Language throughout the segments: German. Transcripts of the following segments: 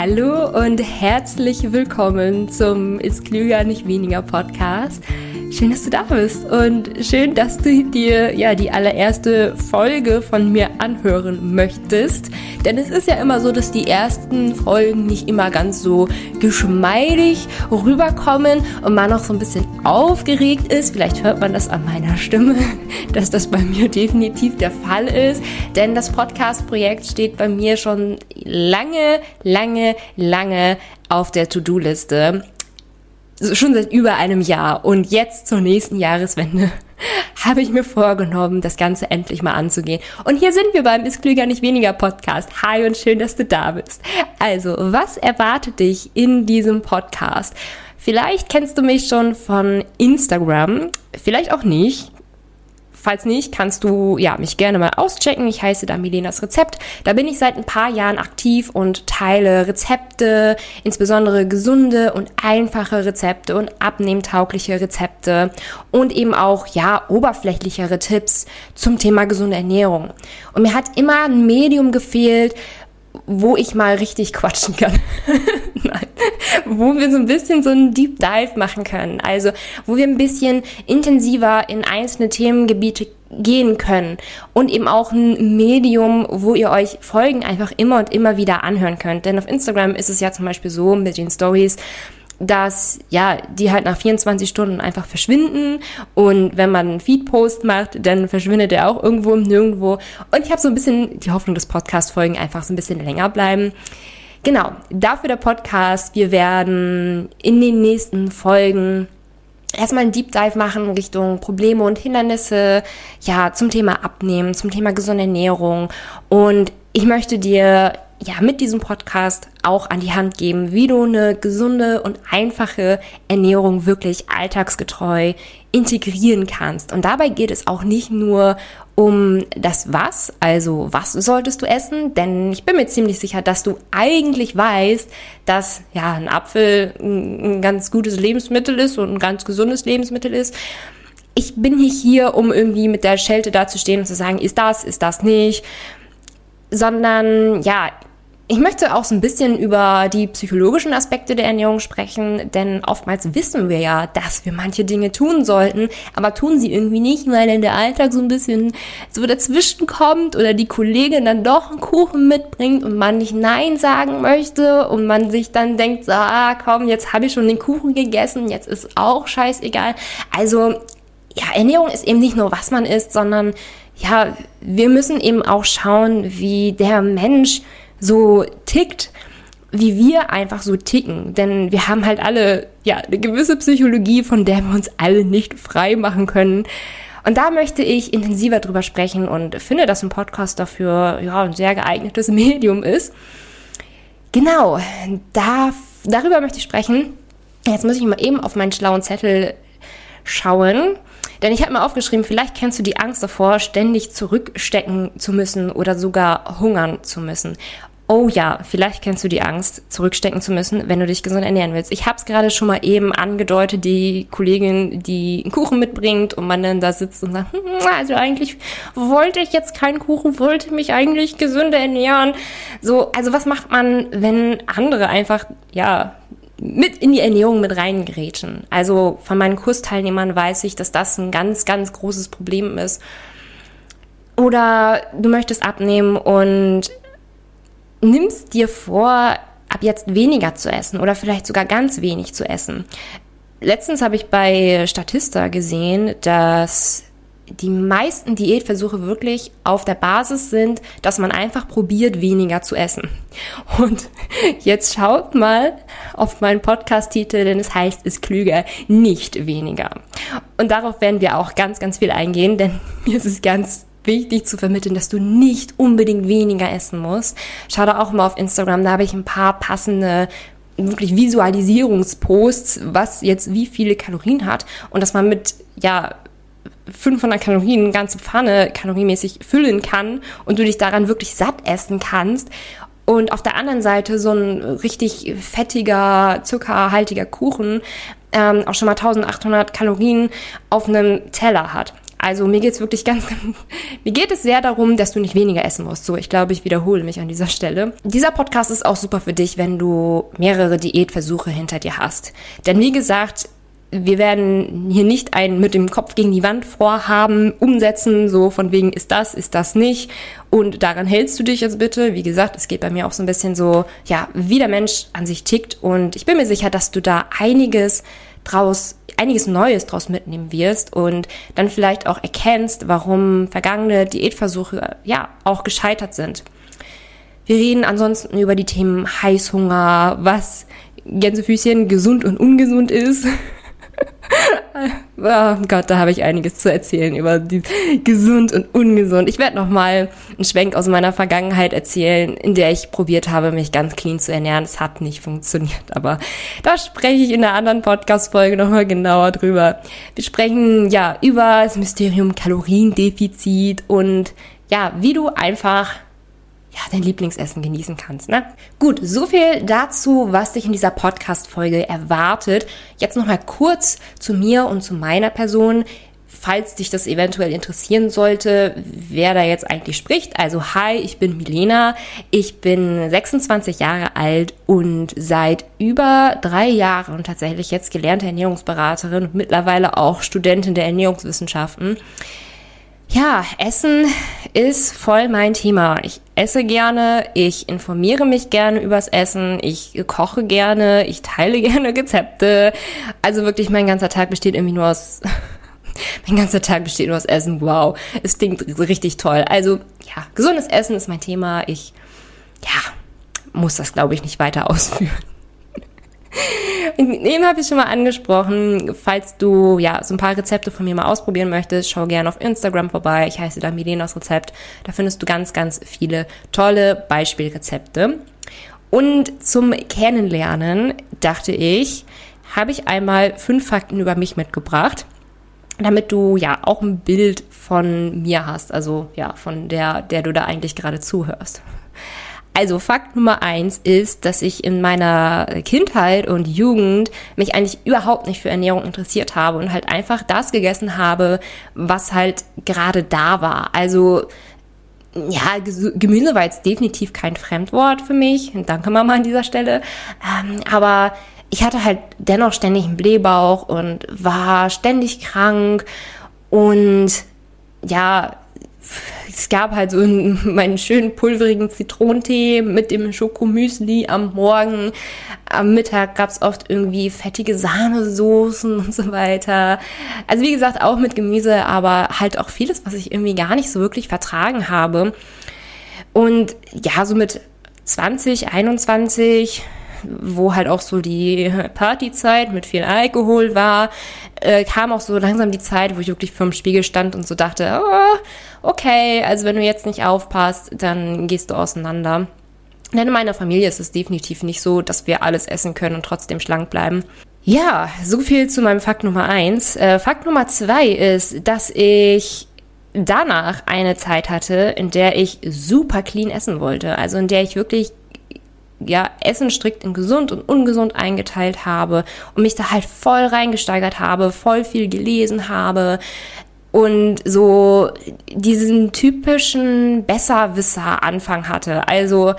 Hallo und herzlich willkommen zum Ist klüger, nicht weniger Podcast. Schön, dass du da bist und schön, dass du dir ja die allererste Folge von mir anhören möchtest. Denn es ist ja immer so, dass die ersten Folgen nicht immer ganz so geschmeidig rüberkommen und man noch so ein bisschen aufgeregt ist. Vielleicht hört man das an meiner Stimme, dass das bei mir definitiv der Fall ist. Denn das Podcast-Projekt steht bei mir schon lange, lange, lange auf der To-Do-Liste schon seit über einem Jahr und jetzt zur nächsten Jahreswende habe ich mir vorgenommen, das Ganze endlich mal anzugehen. Und hier sind wir beim Ist Klüger nicht weniger Podcast. Hi und schön, dass du da bist. Also, was erwartet dich in diesem Podcast? Vielleicht kennst du mich schon von Instagram, vielleicht auch nicht. Falls nicht, kannst du ja mich gerne mal auschecken. Ich heiße da Milenas Rezept. Da bin ich seit ein paar Jahren aktiv und teile Rezepte, insbesondere gesunde und einfache Rezepte und abnehmtaugliche Rezepte und eben auch ja oberflächlichere Tipps zum Thema gesunde Ernährung. Und mir hat immer ein Medium gefehlt, wo ich mal richtig quatschen kann. Nein. Wo wir so ein bisschen so einen Deep Dive machen können. Also, wo wir ein bisschen intensiver in einzelne Themengebiete gehen können und eben auch ein Medium, wo ihr euch Folgen einfach immer und immer wieder anhören könnt. Denn auf Instagram ist es ja zum Beispiel so mit den Stories, dass ja, die halt nach 24 Stunden einfach verschwinden und wenn man einen Feed-Post macht, dann verschwindet er auch irgendwo nirgendwo. Und ich habe so ein bisschen die Hoffnung, dass Podcast-Folgen einfach so ein bisschen länger bleiben. Genau, dafür der Podcast. Wir werden in den nächsten Folgen erstmal einen Deep Dive machen Richtung Probleme und Hindernisse, ja, zum Thema Abnehmen, zum Thema gesunde Ernährung. Und ich möchte dir ja mit diesem Podcast auch an die Hand geben, wie du eine gesunde und einfache Ernährung wirklich alltagsgetreu integrieren kannst. Und dabei geht es auch nicht nur um das Was, also was solltest du essen, denn ich bin mir ziemlich sicher, dass du eigentlich weißt, dass ja ein Apfel ein ganz gutes Lebensmittel ist und ein ganz gesundes Lebensmittel ist. Ich bin nicht hier, um irgendwie mit der Schelte dazustehen und zu sagen, ist das, ist das nicht, sondern ja, ich möchte auch so ein bisschen über die psychologischen Aspekte der Ernährung sprechen, denn oftmals wissen wir ja, dass wir manche Dinge tun sollten, aber tun sie irgendwie nicht, weil dann der Alltag so ein bisschen so dazwischen kommt oder die Kollegin dann doch einen Kuchen mitbringt und man nicht Nein sagen möchte und man sich dann denkt, so, ah, komm, jetzt habe ich schon den Kuchen gegessen, jetzt ist auch scheißegal. Also, ja, Ernährung ist eben nicht nur, was man isst, sondern ja, wir müssen eben auch schauen, wie der Mensch so tickt, wie wir einfach so ticken. Denn wir haben halt alle, ja, eine gewisse Psychologie, von der wir uns alle nicht frei machen können. Und da möchte ich intensiver drüber sprechen und finde, dass ein Podcast dafür, ja, ein sehr geeignetes Medium ist. Genau, da, darüber möchte ich sprechen. Jetzt muss ich mal eben auf meinen schlauen Zettel schauen. Denn ich habe mir aufgeschrieben, vielleicht kennst du die Angst davor, ständig zurückstecken zu müssen oder sogar hungern zu müssen. Oh ja, vielleicht kennst du die Angst, zurückstecken zu müssen, wenn du dich gesund ernähren willst. Ich habe es gerade schon mal eben angedeutet, die Kollegin, die einen Kuchen mitbringt und man dann da sitzt und sagt, hm, also eigentlich wollte ich jetzt keinen Kuchen, wollte mich eigentlich gesünder ernähren. So, also was macht man, wenn andere einfach, ja, mit in die Ernährung mit reingrätschen? Also von meinen Kursteilnehmern weiß ich, dass das ein ganz, ganz großes Problem ist. Oder du möchtest abnehmen und nimmst dir vor, ab jetzt weniger zu essen oder vielleicht sogar ganz wenig zu essen. Letztens habe ich bei Statista gesehen, dass die meisten Diätversuche wirklich auf der Basis sind, dass man einfach probiert, weniger zu essen. Und jetzt schaut mal auf meinen Podcast-Titel, denn es heißt, ist klüger, nicht weniger. Und darauf werden wir auch ganz, ganz viel eingehen, denn mir ist es ganz wichtig zu vermitteln, dass du nicht unbedingt weniger essen musst. Schau da auch mal auf Instagram, da habe ich ein paar passende wirklich Visualisierungsposts, was jetzt wie viele Kalorien hat und dass man mit ja 500 Kalorien eine ganze Pfanne kalorienmäßig füllen kann und du dich daran wirklich satt essen kannst. Und auf der anderen Seite so ein richtig fettiger, zuckerhaltiger Kuchen ähm, auch schon mal 1800 Kalorien auf einem Teller hat. Also mir geht's wirklich ganz, mir geht es sehr darum, dass du nicht weniger essen musst. So, ich glaube, ich wiederhole mich an dieser Stelle. Dieser Podcast ist auch super für dich, wenn du mehrere Diätversuche hinter dir hast. Denn wie gesagt, wir werden hier nicht ein mit dem Kopf gegen die Wand vorhaben, umsetzen, so von wegen ist das, ist das nicht und daran hältst du dich jetzt bitte. Wie gesagt, es geht bei mir auch so ein bisschen so, ja, wie der Mensch an sich tickt und ich bin mir sicher, dass du da einiges draus, einiges Neues draus mitnehmen wirst und dann vielleicht auch erkennst, warum vergangene Diätversuche, ja, auch gescheitert sind. Wir reden ansonsten über die Themen Heißhunger, was Gänsefüßchen gesund und ungesund ist. oh Gott, da habe ich einiges zu erzählen über die gesund und ungesund. Ich werde noch mal einen Schwenk aus meiner Vergangenheit erzählen, in der ich probiert habe, mich ganz clean zu ernähren. Es hat nicht funktioniert, aber da spreche ich in der anderen Podcast-Folge noch mal genauer drüber. Wir sprechen ja über das Mysterium Kaloriendefizit und ja, wie du einfach ja, dein Lieblingsessen genießen kannst. Ne? Gut, so viel dazu, was dich in dieser Podcast-Folge erwartet. Jetzt nochmal kurz zu mir und zu meiner Person. Falls dich das eventuell interessieren sollte, wer da jetzt eigentlich spricht. Also, hi, ich bin Milena. Ich bin 26 Jahre alt und seit über drei Jahren tatsächlich jetzt gelernte Ernährungsberaterin und mittlerweile auch Studentin der Ernährungswissenschaften. Ja, Essen ist voll mein Thema. Ich esse gerne, ich informiere mich gerne übers Essen, ich koche gerne, ich teile gerne Rezepte. Also wirklich, mein ganzer Tag besteht irgendwie nur aus, mein ganzer Tag besteht nur aus Essen. Wow, es klingt richtig toll. Also ja, gesundes Essen ist mein Thema. Ich, ja, muss das glaube ich nicht weiter ausführen. Eben habe ich schon mal angesprochen, falls du ja so ein paar Rezepte von mir mal ausprobieren möchtest, schau gerne auf Instagram vorbei. Ich heiße da Milenas Rezept. Da findest du ganz, ganz viele tolle Beispielrezepte. Und zum Kennenlernen dachte ich, habe ich einmal fünf Fakten über mich mitgebracht, damit du ja auch ein Bild von mir hast, also ja, von der, der du da eigentlich gerade zuhörst. Also Fakt Nummer eins ist, dass ich in meiner Kindheit und Jugend mich eigentlich überhaupt nicht für Ernährung interessiert habe und halt einfach das gegessen habe, was halt gerade da war. Also ja, Gemüse war jetzt definitiv kein Fremdwort für mich. Danke Mama an dieser Stelle. Ähm, aber ich hatte halt dennoch ständig einen Blähbauch und war ständig krank und ja, es gab halt so meinen schönen pulverigen Zitronentee mit dem Schokomüsli am Morgen. Am Mittag gab es oft irgendwie fettige Sahnesoßen und so weiter. Also wie gesagt, auch mit Gemüse, aber halt auch vieles, was ich irgendwie gar nicht so wirklich vertragen habe. Und ja, so mit 20, 21 wo halt auch so die Partyzeit mit viel Alkohol war, äh, kam auch so langsam die Zeit, wo ich wirklich vorm Spiegel stand und so dachte, oh, okay, also wenn du jetzt nicht aufpasst, dann gehst du auseinander. Denn in meiner Familie ist es definitiv nicht so, dass wir alles essen können und trotzdem schlank bleiben. Ja, so viel zu meinem Fakt Nummer eins. Äh, Fakt Nummer zwei ist, dass ich danach eine Zeit hatte, in der ich super clean essen wollte. Also in der ich wirklich ja, Essen strikt in gesund und ungesund eingeteilt habe und mich da halt voll reingesteigert habe, voll viel gelesen habe und so diesen typischen Besserwisser-Anfang hatte. Also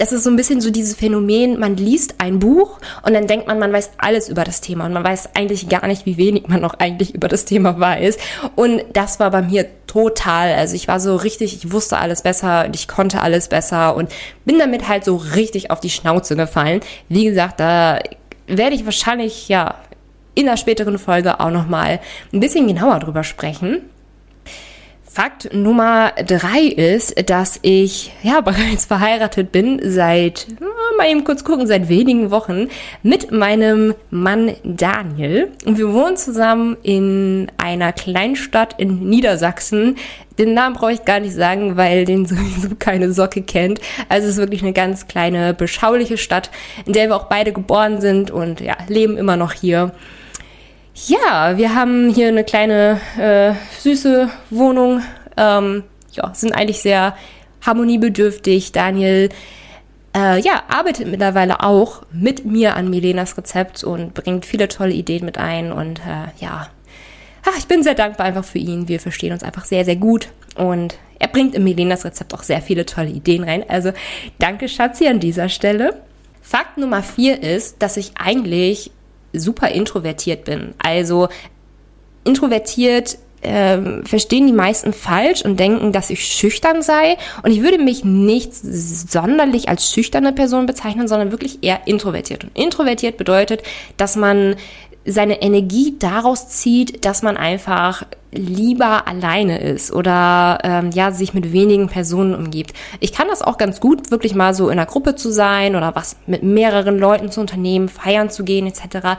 das ist so ein bisschen so dieses Phänomen, man liest ein Buch und dann denkt man, man weiß alles über das Thema und man weiß eigentlich gar nicht, wie wenig man noch eigentlich über das Thema weiß. Und das war bei mir total. Also ich war so richtig, ich wusste alles besser und ich konnte alles besser und bin damit halt so richtig auf die Schnauze gefallen. Wie gesagt, da werde ich wahrscheinlich, ja, in der späteren Folge auch nochmal ein bisschen genauer drüber sprechen. Fakt Nummer drei ist, dass ich ja bereits verheiratet bin seit, mal eben kurz gucken, seit wenigen Wochen mit meinem Mann Daniel. Und wir wohnen zusammen in einer Kleinstadt in Niedersachsen. Den Namen brauche ich gar nicht sagen, weil den sowieso keine Socke kennt. Also es ist wirklich eine ganz kleine, beschauliche Stadt, in der wir auch beide geboren sind und ja, leben immer noch hier. Ja, wir haben hier eine kleine äh, süße Wohnung. Ähm, ja, sind eigentlich sehr harmoniebedürftig. Daniel äh, ja, arbeitet mittlerweile auch mit mir an Milenas Rezept und bringt viele tolle Ideen mit ein und äh, ja, ach, ich bin sehr dankbar einfach für ihn. Wir verstehen uns einfach sehr, sehr gut. Und er bringt in Milenas Rezept auch sehr viele tolle Ideen rein. Also danke, Schatzi, an dieser Stelle. Fakt Nummer vier ist, dass ich eigentlich super introvertiert bin. Also introvertiert ähm, verstehen die meisten falsch und denken, dass ich schüchtern sei. Und ich würde mich nicht sonderlich als schüchterne Person bezeichnen, sondern wirklich eher introvertiert. Und introvertiert bedeutet, dass man seine Energie daraus zieht, dass man einfach lieber alleine ist oder ähm, ja sich mit wenigen Personen umgibt. Ich kann das auch ganz gut, wirklich mal so in einer Gruppe zu sein oder was mit mehreren Leuten zu unternehmen, feiern zu gehen etc.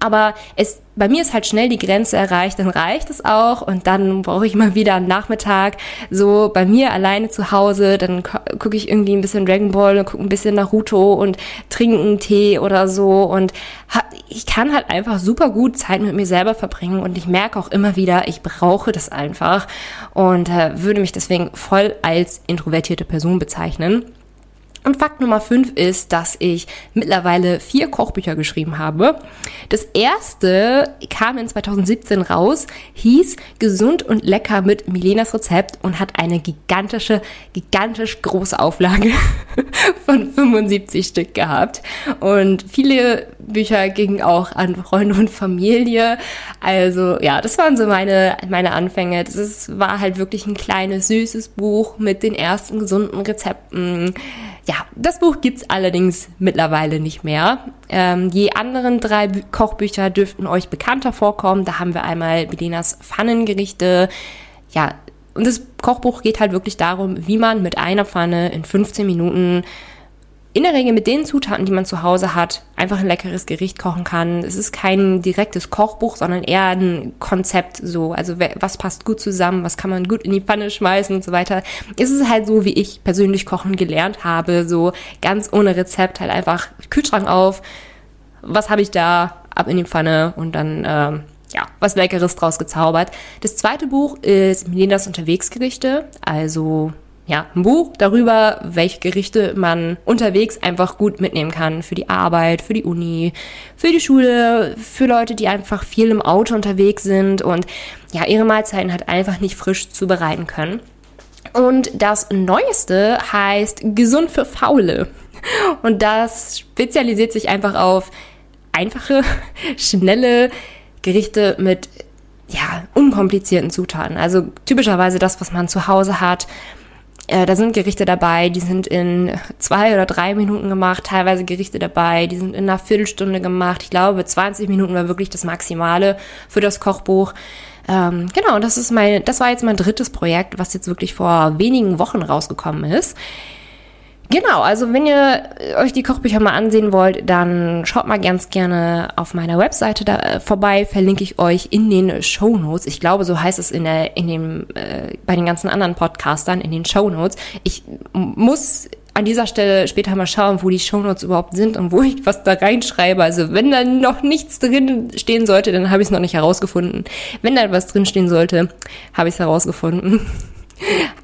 Aber es, bei mir ist halt schnell die Grenze erreicht, dann reicht es auch und dann brauche ich mal wieder einen Nachmittag so bei mir alleine zu Hause, dann gucke ich irgendwie ein bisschen Dragon Ball und gucke ein bisschen Naruto und trinke einen Tee oder so und hab, ich kann halt einfach super gut Zeit mit mir selber verbringen und ich merke auch immer wieder, ich brauche das einfach und äh, würde mich deswegen voll als introvertierte Person bezeichnen. Und Fakt Nummer 5 ist, dass ich mittlerweile vier Kochbücher geschrieben habe. Das erste kam in 2017 raus, hieß Gesund und lecker mit Milenas Rezept und hat eine gigantische, gigantisch große Auflage von 75 Stück gehabt. Und viele Bücher gingen auch an Freunde und Familie. Also ja, das waren so meine, meine Anfänge. Das ist, war halt wirklich ein kleines, süßes Buch mit den ersten gesunden Rezepten ja, das Buch gibt's allerdings mittlerweile nicht mehr. Ähm, die anderen drei Bü Kochbücher dürften euch bekannter vorkommen. Da haben wir einmal Belenas Pfannengerichte. Ja, und das Kochbuch geht halt wirklich darum, wie man mit einer Pfanne in 15 Minuten in der Regel mit den Zutaten, die man zu Hause hat, einfach ein leckeres Gericht kochen kann. Es ist kein direktes Kochbuch, sondern eher ein Konzept so. Also was passt gut zusammen, was kann man gut in die Pfanne schmeißen und so weiter. Es ist halt so, wie ich persönlich kochen gelernt habe, so ganz ohne Rezept, halt einfach Kühlschrank auf, was habe ich da, ab in die Pfanne und dann ähm, ja, was Leckeres draus gezaubert. Das zweite Buch ist Milenas Unterwegsgerichte, also ja, ein Buch darüber, welche Gerichte man unterwegs einfach gut mitnehmen kann. Für die Arbeit, für die Uni, für die Schule, für Leute, die einfach viel im Auto unterwegs sind und ja, ihre Mahlzeiten halt einfach nicht frisch zubereiten können. Und das Neueste heißt Gesund für Faule. Und das spezialisiert sich einfach auf einfache, schnelle Gerichte mit ja, unkomplizierten Zutaten. Also typischerweise das, was man zu Hause hat äh, da sind Gerichte dabei, die sind in zwei oder drei Minuten gemacht, teilweise Gerichte dabei, die sind in einer Viertelstunde gemacht. Ich glaube, 20 Minuten war wirklich das Maximale für das Kochbuch. Ähm, genau, das ist mein, das war jetzt mein drittes Projekt, was jetzt wirklich vor wenigen Wochen rausgekommen ist. Genau, also wenn ihr euch die Kochbücher mal ansehen wollt, dann schaut mal ganz gerne auf meiner Webseite da äh, vorbei, verlinke ich euch in den Show Notes. Ich glaube, so heißt es in der in dem äh, bei den ganzen anderen Podcastern in den Show Notes. Ich muss an dieser Stelle später mal schauen, wo die Show Notes überhaupt sind und wo ich was da reinschreibe. Also wenn da noch nichts drin stehen sollte, dann habe ich es noch nicht herausgefunden. Wenn da was drin stehen sollte, habe ich es herausgefunden.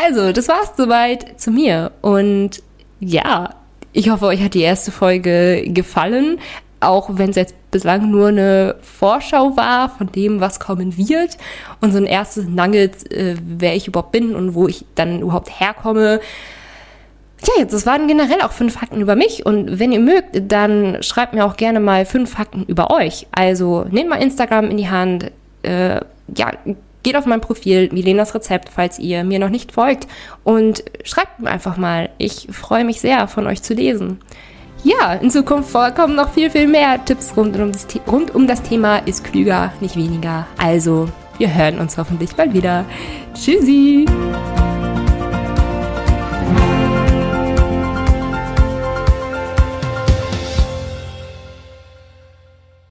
Also, das war's soweit zu mir und ja, ich hoffe, euch hat die erste Folge gefallen, auch wenn es jetzt bislang nur eine Vorschau war von dem, was kommen wird und so ein erstes Nugget, äh, wer ich überhaupt bin und wo ich dann überhaupt herkomme. Ja, jetzt, das waren generell auch fünf Fakten über mich und wenn ihr mögt, dann schreibt mir auch gerne mal fünf Fakten über euch. Also nehmt mal Instagram in die Hand, äh, ja, Geht auf mein Profil, Milenas Rezept, falls ihr mir noch nicht folgt und schreibt mir einfach mal. Ich freue mich sehr, von euch zu lesen. Ja, in Zukunft vorkommen noch viel, viel mehr Tipps rund um das, rund um das Thema ist klüger, nicht weniger. Also, wir hören uns hoffentlich bald wieder. Tschüssi!